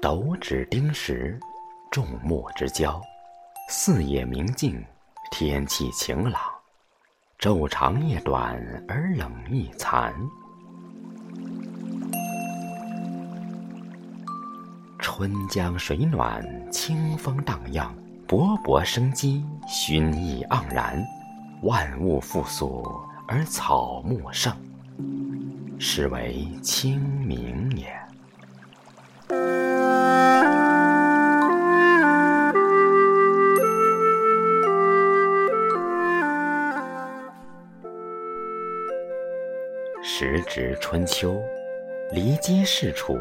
斗指丁时，众目之交，四野明净，天气晴朗。昼长夜短，而冷亦残。春江水暖，清风荡漾，勃勃生机，熏意盎然。万物复苏，而草木盛，是为清明也。时值春秋，骊姬氏楚，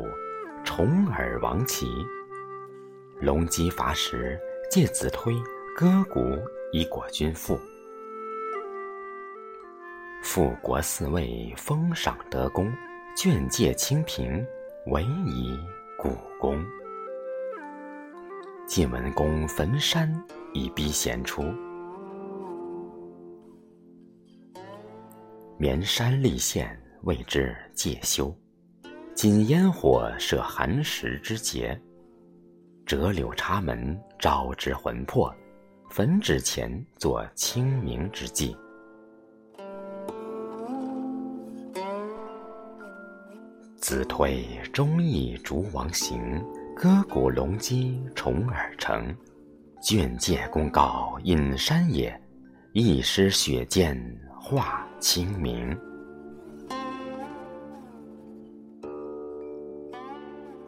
重耳亡齐。隆基伐石，介子推割股以果君父。复国四位，封赏德公，眷介清平，委以古公。晋文公焚山以逼贤出。绵山立县，谓之介休。今烟火设寒食之节，折柳插门，招之魂魄。焚纸钱，作清明之祭。子推忠义逐王行，割股隆基重耳成。卷戒公告隐山野，一师血溅化。清明，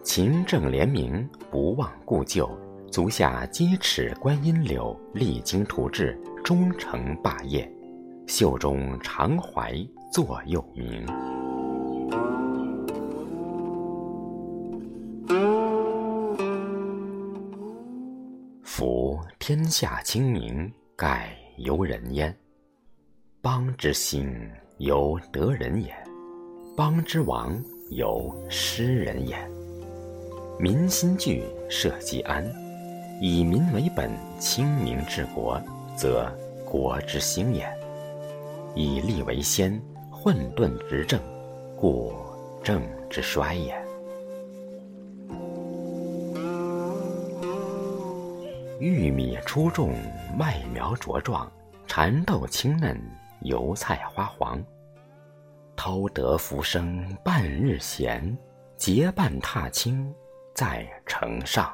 勤政廉明，不忘故旧。足下鸡齿观音柳，励精图治，终成霸业。袖中常怀座右铭。夫天下清明，盖由人焉。邦之兴，由德人也；邦之亡，由失人也。民心聚，社稷安。以民为本，清明治国，则国之兴也；以利为先，混沌执政，故政之衰也。玉米出种，麦苗茁壮，蚕豆青嫩。油菜花黄，偷得浮生半日闲，结伴踏青在城上。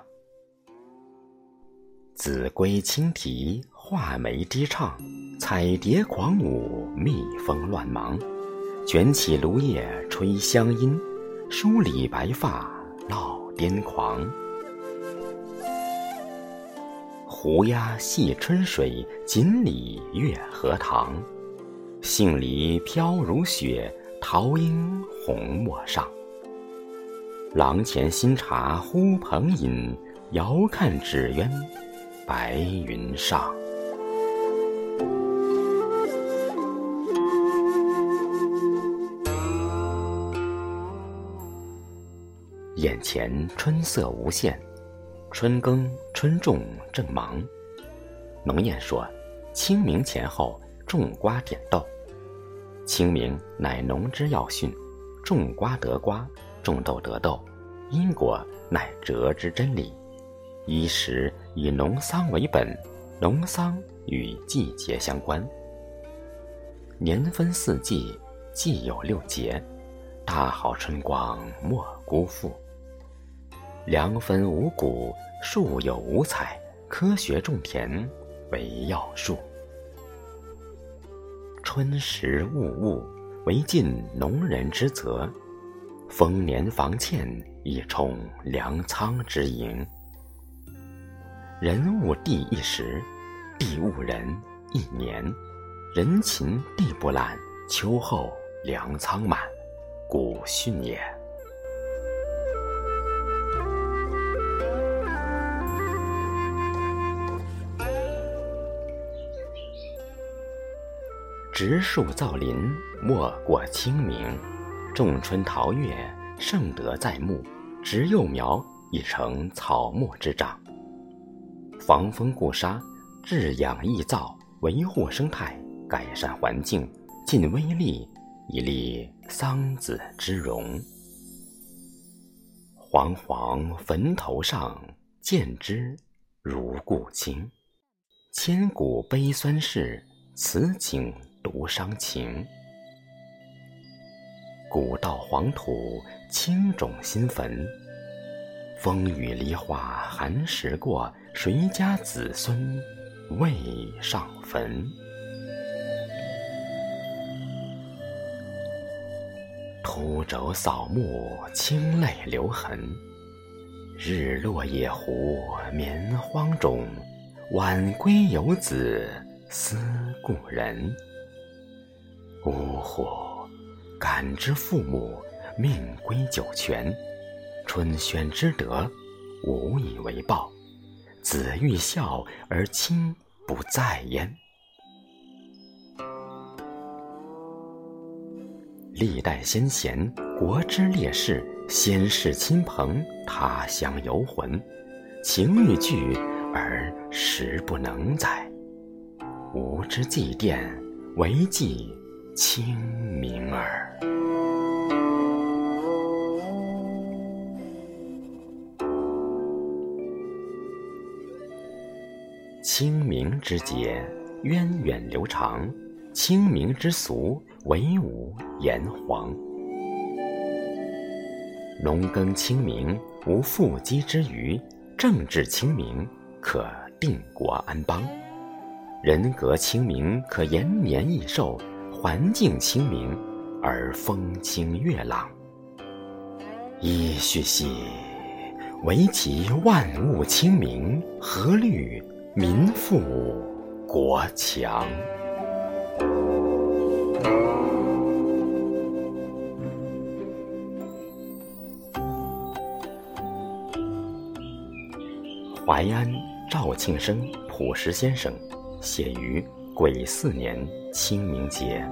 子规轻啼，画眉低唱，彩蝶狂舞，蜜蜂乱忙。卷起芦叶吹香音，梳理白发闹癫狂。胡鸦戏春水，锦鲤跃荷塘。杏梨飘如雪，桃英红陌上。廊前新茶呼朋饮，遥看纸鸢白云上。眼前春色无限，春耕春种正忙。农谚说：“清明前后。”种瓜点豆，清明乃农之要训，种瓜得瓜，种豆得豆，因果乃哲之真理。衣食以农桑为本，农桑与季节相关。年分四季，季有六节，大好春光莫辜负。良分五谷，树有五彩，科学种田为要术。春时务务，为尽农人之责；丰年防欠，以充粮仓之营。人务地一时，地务人一年。人勤地不懒，秋后粮仓满，古训也。植树造林，莫过清明；种春桃月，盛德在目；植幼苗，已成草木之长。防风固沙，治养益燥，维护生态，改善环境，尽微力，以立桑梓之荣。煌煌坟头上，见之如故亲。千古悲酸事，此景独伤情。古道黄土，青冢新坟。风雨梨花寒食过，谁家子孙未上坟？秃帚扫墓，清泪留痕。日落野湖眠荒冢，晚归游子思故人。呜呼！感之父母，命归九泉。春轩之德，无以为报。子欲孝而亲不在焉。历代先贤，国之烈士，先世亲朋，他乡游魂，情欲聚而实不能载。吾之祭奠，唯祭清明耳。清明之节，源远流长；清明之俗，惟吾炎黄。农耕清明，无复鸡之余；政治清明，可定国安邦；人格清明，可延年益寿；环境清明，而风清月朗。噫吁兮！惟其万物清明，何虑？民富国强，淮安赵庆生朴实先生写于癸巳年清明节。